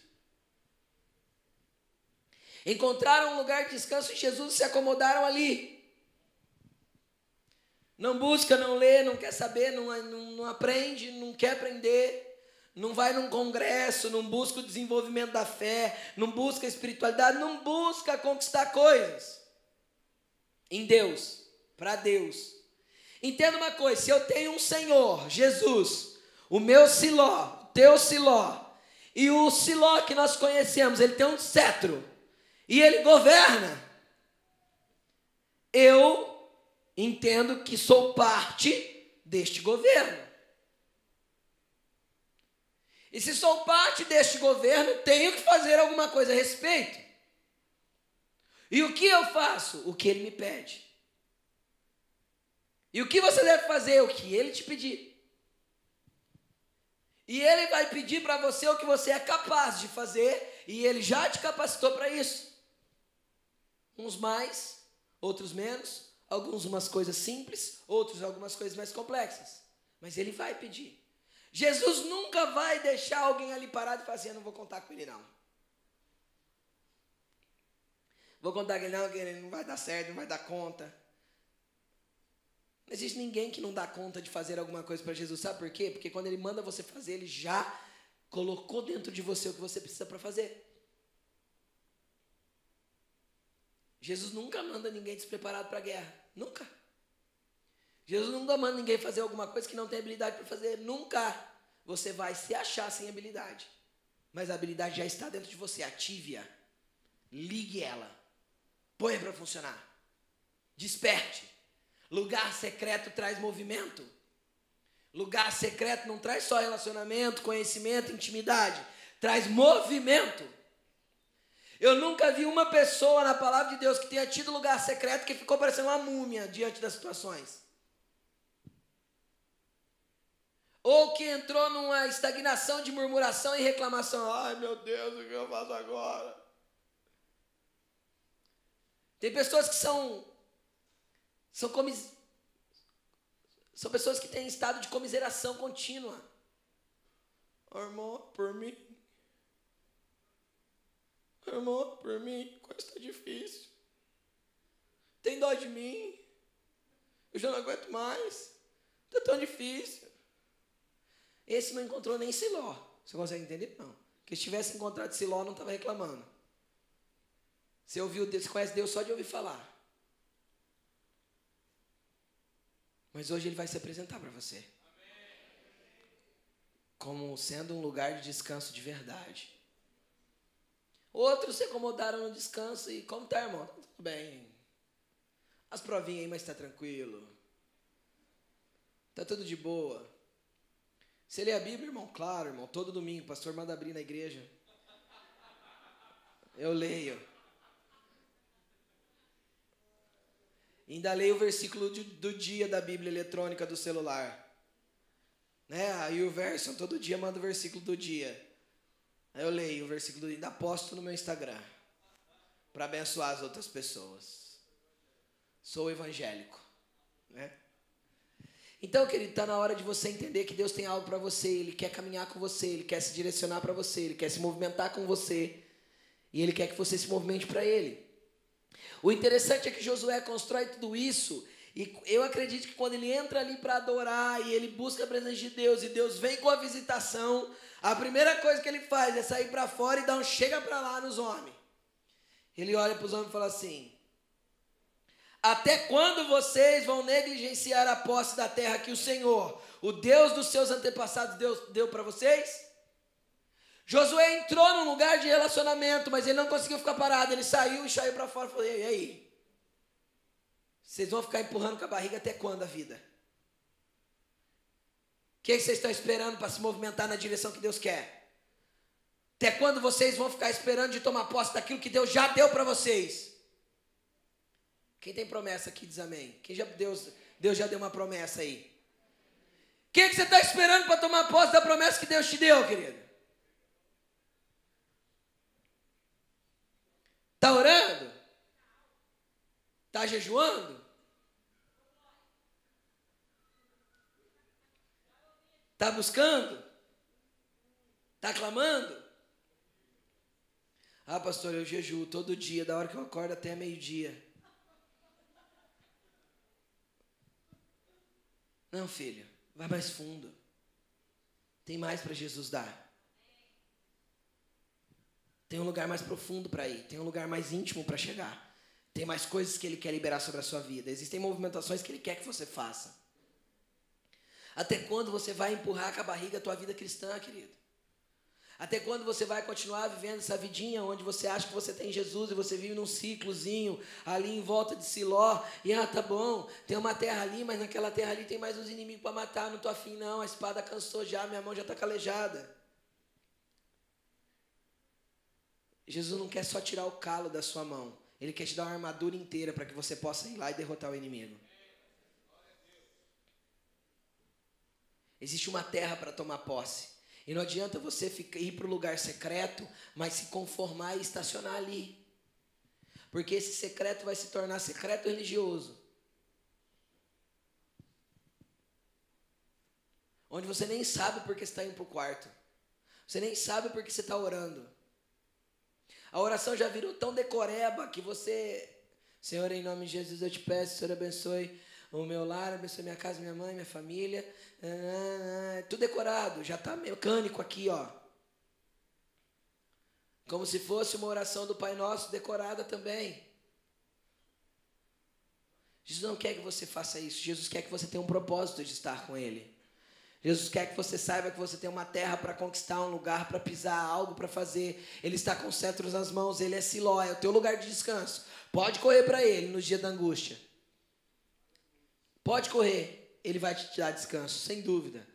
Encontraram um lugar de descanso em Jesus e se acomodaram ali. Não busca, não lê, não quer saber, não, não, não aprende, não quer aprender não vai num congresso, não busca o desenvolvimento da fé, não busca a espiritualidade, não busca conquistar coisas em Deus, para Deus. Entenda uma coisa: se eu tenho um Senhor, Jesus, o meu Siló, teu Siló, e o Siló que nós conhecemos, ele tem um cetro e ele governa. Eu entendo que sou parte deste governo. E se sou parte deste governo, tenho que fazer alguma coisa a respeito. E o que eu faço? O que ele me pede. E o que você deve fazer? O que ele te pedir. E ele vai pedir para você o que você é capaz de fazer, e ele já te capacitou para isso. Uns mais, outros menos, alguns umas coisas simples, outros algumas coisas mais complexas. Mas ele vai pedir. Jesus nunca vai deixar alguém ali parado e falar assim: Eu não vou contar com ele, não. Vou contar com ele, não, que ele não vai dar certo, não vai dar conta. Não existe ninguém que não dá conta de fazer alguma coisa para Jesus. Sabe por quê? Porque quando ele manda você fazer, ele já colocou dentro de você o que você precisa para fazer. Jesus nunca manda ninguém despreparado para a guerra. Nunca. Jesus nunca manda ninguém fazer alguma coisa que não tem habilidade para fazer. Nunca. Você vai se achar sem habilidade. Mas a habilidade já está dentro de você. Ative-a. Ligue ela. Ponha para funcionar. Desperte. Lugar secreto traz movimento. Lugar secreto não traz só relacionamento, conhecimento, intimidade, traz movimento. Eu nunca vi uma pessoa na palavra de Deus que tenha tido lugar secreto que ficou parecendo uma múmia diante das situações. Ou que entrou numa estagnação de murmuração e reclamação. Ai meu Deus, o que eu faço agora? Tem pessoas que são são comis, são pessoas que têm estado de comiseração contínua. Irmão, por mim. Irmão, por mim, coisa está difícil. Tem dó de mim. Eu já não aguento mais. Está tão difícil. Esse não encontrou nem Siló. Você consegue entender? Não. Porque se tivesse encontrado Siló, não estava reclamando. Você ouviu Deus, você conhece Deus só de ouvir falar. Mas hoje ele vai se apresentar para você. Como sendo um lugar de descanso de verdade. Outros se acomodaram no descanso e como tá, irmão? Tudo bem. As provinhas aí, mas está tranquilo. Tá tudo de boa. Você lê a Bíblia, irmão? Claro, irmão. Todo domingo, pastor manda abrir na igreja. Eu leio. Ainda leio o versículo do dia da Bíblia eletrônica do celular. Né? Aí o verso, todo dia manda o versículo do dia. Aí eu leio o versículo do dia, ainda posto no meu Instagram. Para abençoar as outras pessoas. Sou evangélico. Né? Então, querido, está na hora de você entender que Deus tem algo para você, Ele quer caminhar com você, Ele quer se direcionar para você, Ele quer se movimentar com você, e Ele quer que você se movimente para Ele. O interessante é que Josué constrói tudo isso, e eu acredito que quando ele entra ali para adorar e ele busca a presença de Deus, e Deus vem com a visitação, a primeira coisa que ele faz é sair para fora e dar um chega para lá nos homens. Ele olha para os homens e fala assim: até quando vocês vão negligenciar a posse da terra que o Senhor, o Deus dos seus antepassados, deu, para vocês? Josué entrou num lugar de relacionamento, mas ele não conseguiu ficar parado. Ele saiu e saiu para fora e falou: E aí? Vocês vão ficar empurrando com a barriga até quando a vida? O que, vocês estão esperando para se movimentar na direção que Deus quer? Até quando vocês vão ficar esperando de tomar posse daquilo que Deus já deu para vocês? Quem tem promessa aqui diz amém. Quem já Deus, Deus já deu uma promessa aí. O que, que você está esperando para tomar posse da promessa que Deus te deu, querido? Está orando? Está jejuando? Está buscando? Está clamando? Ah, pastor, eu jejuo todo dia, da hora que eu acordo até meio-dia. Não, filho, vai mais fundo. Tem mais para Jesus dar. Tem um lugar mais profundo para ir, tem um lugar mais íntimo para chegar. Tem mais coisas que ele quer liberar sobre a sua vida. Existem movimentações que ele quer que você faça. Até quando você vai empurrar com a barriga a tua vida cristã, querido? Até quando você vai continuar vivendo essa vidinha onde você acha que você tem Jesus e você vive num ciclozinho ali em volta de Siló e ah, tá bom, tem uma terra ali, mas naquela terra ali tem mais uns inimigos para matar, não tô afim não, a espada cansou já, minha mão já está calejada. Jesus não quer só tirar o calo da sua mão, ele quer te dar uma armadura inteira para que você possa ir lá e derrotar o inimigo. Existe uma terra para tomar posse. E não adianta você ir para o lugar secreto, mas se conformar e estacionar ali. Porque esse secreto vai se tornar secreto religioso. Onde você nem sabe porque está indo para o quarto. Você nem sabe porque você está orando. A oração já virou tão decoreba que você, Senhor, em nome de Jesus eu te peço, Senhor, abençoe o meu lar, abençoe minha casa, minha mãe, minha família. Ah, tudo decorado, já está mecânico aqui, ó. Como se fosse uma oração do Pai Nosso decorada também. Jesus não quer que você faça isso. Jesus quer que você tenha um propósito de estar com Ele. Jesus quer que você saiba que você tem uma terra para conquistar, um lugar para pisar, algo para fazer. Ele está com cetros nas mãos, ele é Siló, é o teu lugar de descanso. Pode correr para ele no dia da angústia. Pode correr, ele vai te dar descanso, sem dúvida.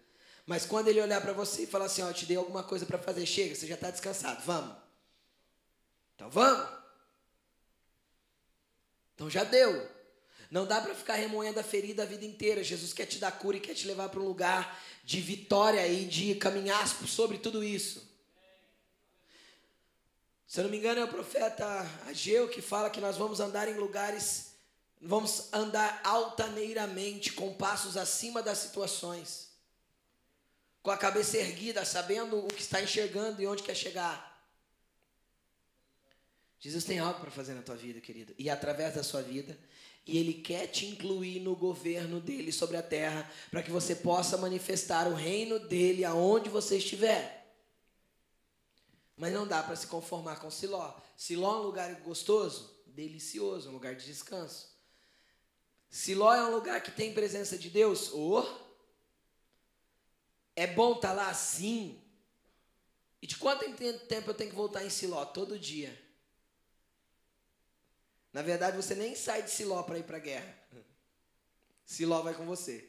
Mas quando ele olhar para você e falar assim, ó, eu te dei alguma coisa para fazer, chega, você já está descansado, vamos. Então vamos. Então já deu. Não dá para ficar remoendo a ferida a vida inteira. Jesus quer te dar cura e quer te levar para um lugar de vitória e de caminhar sobre tudo isso. Se eu não me engano, é o profeta Ageu que fala que nós vamos andar em lugares, vamos andar altaneiramente, com passos acima das situações, com a cabeça erguida, sabendo o que está enxergando e onde quer chegar. Jesus tem algo para fazer na tua vida, querido, e através da sua vida, e Ele quer te incluir no governo dele sobre a terra, para que você possa manifestar o reino dele aonde você estiver. Mas não dá para se conformar com Siló. Siló é um lugar gostoso, delicioso, um lugar de descanso. Siló é um lugar que tem presença de Deus? Oh, é bom estar tá lá sim. E de quanto tempo eu tenho que voltar em Siló? Todo dia. Na verdade, você nem sai de Siló para ir para a guerra. Siló vai com você.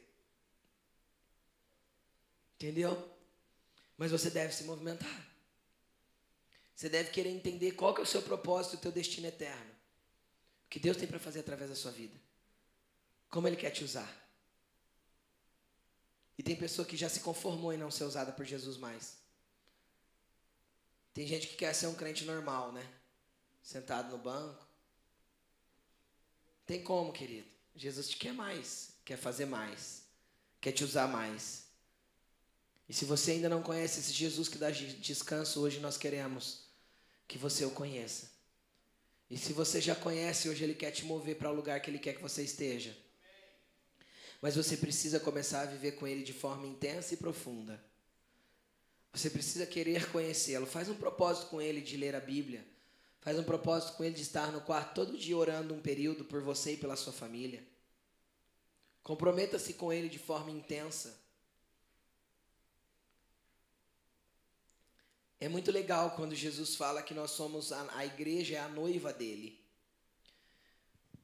Entendeu? Mas você deve se movimentar. Você deve querer entender qual que é o seu propósito, o teu destino eterno. O que Deus tem para fazer através da sua vida. Como Ele quer te usar. E tem pessoa que já se conformou em não ser usada por Jesus mais. Tem gente que quer ser um crente normal, né? Sentado no banco. Tem como, querido. Jesus te quer mais, quer fazer mais, quer te usar mais. E se você ainda não conhece esse Jesus que dá descanso, hoje nós queremos que você o conheça. E se você já conhece, hoje Ele quer te mover para o lugar que Ele quer que você esteja. Mas você precisa começar a viver com Ele de forma intensa e profunda. Você precisa querer conhecê-lo. Faz um propósito com Ele de ler a Bíblia. Faz um propósito com Ele de estar no quarto todo dia orando um período por você e pela sua família. Comprometa-se com Ele de forma intensa. É muito legal quando Jesus fala que nós somos a, a igreja é a noiva dele.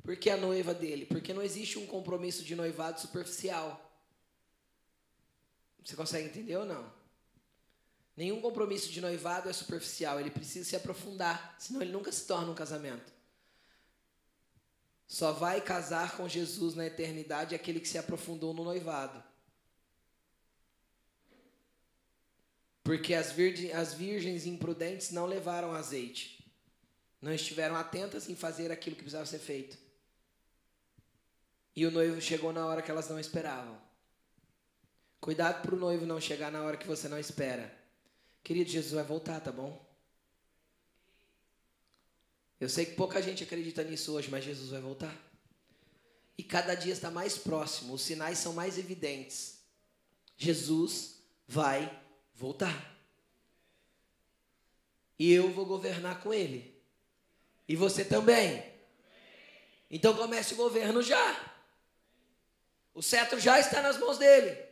Por que a noiva dele? Porque não existe um compromisso de noivado superficial. Você consegue entender ou não? Nenhum compromisso de noivado é superficial, ele precisa se aprofundar, senão ele nunca se torna um casamento. Só vai casar com Jesus na eternidade aquele que se aprofundou no noivado. Porque as, as virgens imprudentes não levaram azeite. Não estiveram atentas em fazer aquilo que precisava ser feito. E o noivo chegou na hora que elas não esperavam. Cuidado para o noivo não chegar na hora que você não espera. Querido, Jesus vai voltar, tá bom? Eu sei que pouca gente acredita nisso hoje, mas Jesus vai voltar. E cada dia está mais próximo, os sinais são mais evidentes. Jesus vai voltar. E eu vou governar com ele. E você também. Então comece o governo já. O cetro já está nas mãos dele.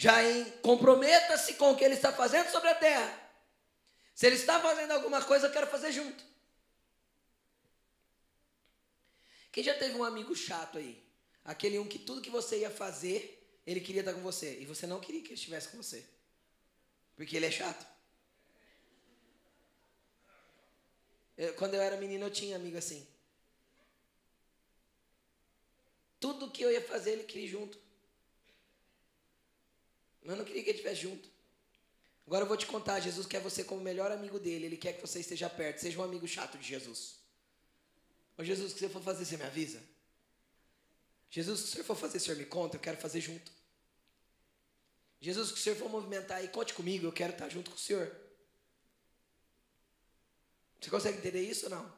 Já comprometa-se com o que ele está fazendo sobre a terra. Se ele está fazendo alguma coisa, eu quero fazer junto. Quem já teve um amigo chato aí? Aquele um que tudo que você ia fazer, ele queria estar com você. E você não queria que ele estivesse com você. Porque ele é chato. Eu, quando eu era menino, eu tinha amigo assim. Tudo que eu ia fazer, ele queria junto. Mas eu não queria que ele estivesse junto. Agora eu vou te contar, Jesus quer você como melhor amigo dele, ele quer que você esteja perto, seja um amigo chato de Jesus. Ô Jesus, o que você for fazer, você me avisa? Jesus, o que você for fazer, o senhor me conta, eu quero fazer junto. Jesus, que o Senhor for movimentar aí, conte comigo, eu quero estar junto com o Senhor. Você consegue entender isso ou não?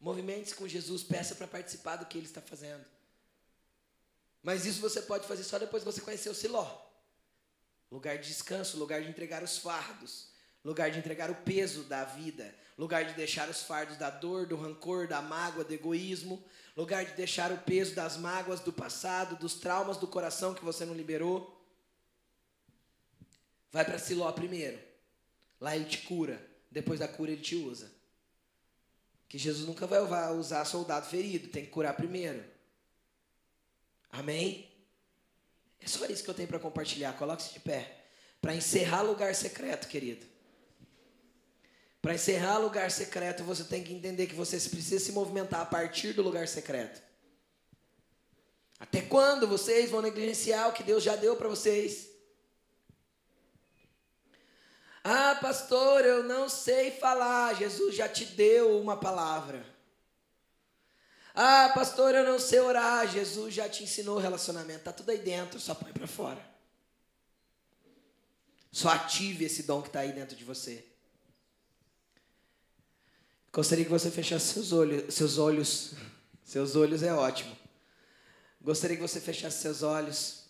Movimente-se com Jesus, peça para participar do que Ele está fazendo. Mas isso você pode fazer só depois que você conhecer o Siló. Lugar de descanso, lugar de entregar os fardos, lugar de entregar o peso da vida, lugar de deixar os fardos da dor, do rancor, da mágoa, do egoísmo, lugar de deixar o peso das mágoas do passado, dos traumas do coração que você não liberou. Vai para Siló primeiro. Lá ele te cura. Depois da cura ele te usa. Que Jesus nunca vai usar soldado ferido, tem que curar primeiro. Amém? É só isso que eu tenho para compartilhar. Coloque-se de pé. Para encerrar lugar secreto, querido. Para encerrar lugar secreto, você tem que entender que você precisa se movimentar a partir do lugar secreto. Até quando vocês vão negligenciar o que Deus já deu para vocês? Ah, pastor, eu não sei falar. Jesus já te deu uma palavra. Ah, pastor, eu não sei orar. Jesus já te ensinou o relacionamento. Tá tudo aí dentro, só põe para fora. Só ative esse dom que está aí dentro de você. Gostaria que você fechasse seus olhos, seus olhos. Seus olhos é ótimo. Gostaria que você fechasse seus olhos.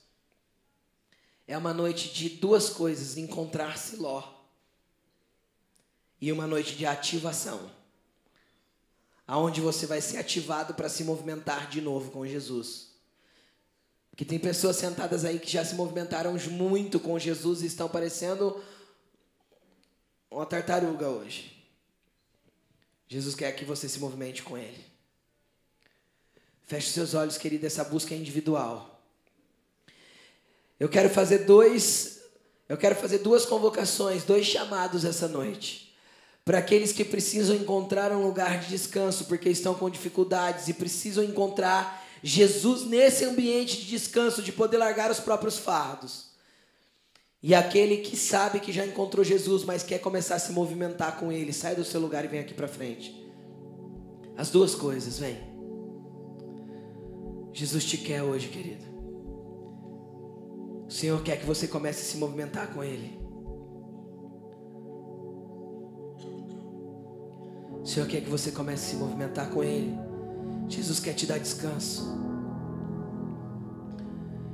É uma noite de duas coisas: encontrar Siló e uma noite de ativação, aonde você vai ser ativado para se movimentar de novo com Jesus. Porque tem pessoas sentadas aí que já se movimentaram muito com Jesus e estão parecendo uma tartaruga hoje. Jesus quer que você se movimente com Ele. Feche seus olhos, querido, essa busca é individual. Eu quero fazer dois, eu quero fazer duas convocações, dois chamados essa noite para aqueles que precisam encontrar um lugar de descanso porque estão com dificuldades e precisam encontrar Jesus nesse ambiente de descanso, de poder largar os próprios fardos. E aquele que sabe que já encontrou Jesus, mas quer começar a se movimentar com ele, sai do seu lugar e vem aqui para frente. As duas coisas, vem. Jesus te quer hoje, querido. O Senhor quer que você comece a se movimentar com ele. O Senhor quer que você comece a se movimentar com Ele. Jesus quer te dar descanso.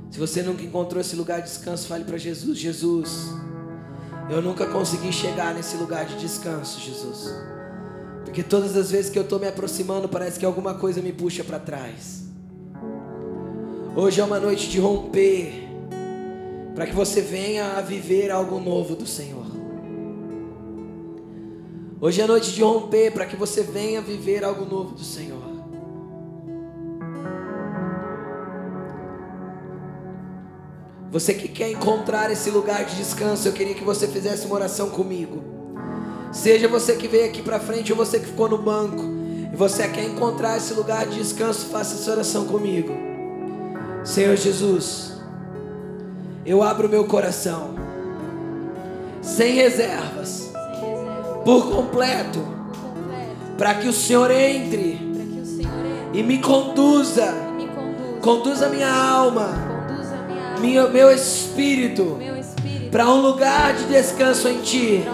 Se você nunca encontrou esse lugar de descanso, fale para Jesus: Jesus, eu nunca consegui chegar nesse lugar de descanso, Jesus. Porque todas as vezes que eu estou me aproximando, parece que alguma coisa me puxa para trás. Hoje é uma noite de romper, para que você venha a viver algo novo do Senhor. Hoje é noite de romper para que você venha viver algo novo do Senhor. Você que quer encontrar esse lugar de descanso, eu queria que você fizesse uma oração comigo. Seja você que veio aqui para frente ou você que ficou no banco, e você quer encontrar esse lugar de descanso, faça essa oração comigo. Senhor Jesus, eu abro meu coração, sem reservas por completo, para que o Senhor entre e me conduza, conduza minha alma, meu, meu espírito, para um lugar de descanso em Ti.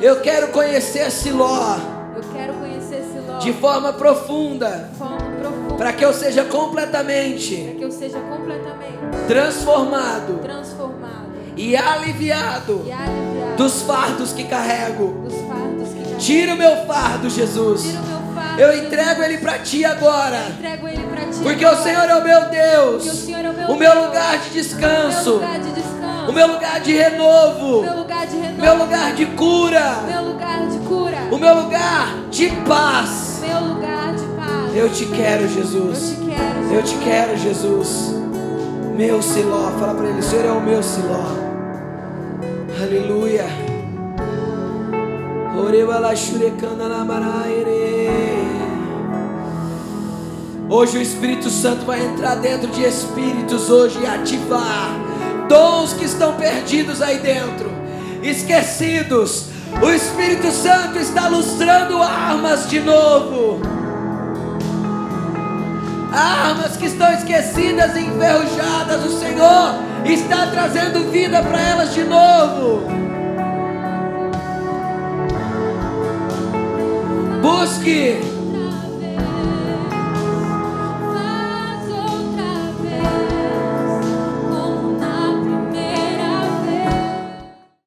Eu quero conhecer Siló. De forma profunda. Para que eu seja completamente, transformado, e aliviado, dos fardos que carrego. Tira o meu fardo, Jesus. Eu entrego ele para ti agora. Porque o Senhor é o meu Deus. O meu lugar de descanso. O meu lugar de renovo. O meu lugar de cura. O meu lugar de paz. Eu te quero, Jesus. Eu te quero, Jesus. Meu Siló. Fala para ele: O Senhor é o meu Siló. Aleluia. Hoje o Espírito Santo vai entrar dentro de espíritos hoje e ativar dons que estão perdidos aí dentro, esquecidos. O Espírito Santo está lustrando armas de novo. Armas que estão esquecidas e enferrujadas. O Senhor está trazendo vida para elas de novo. Busque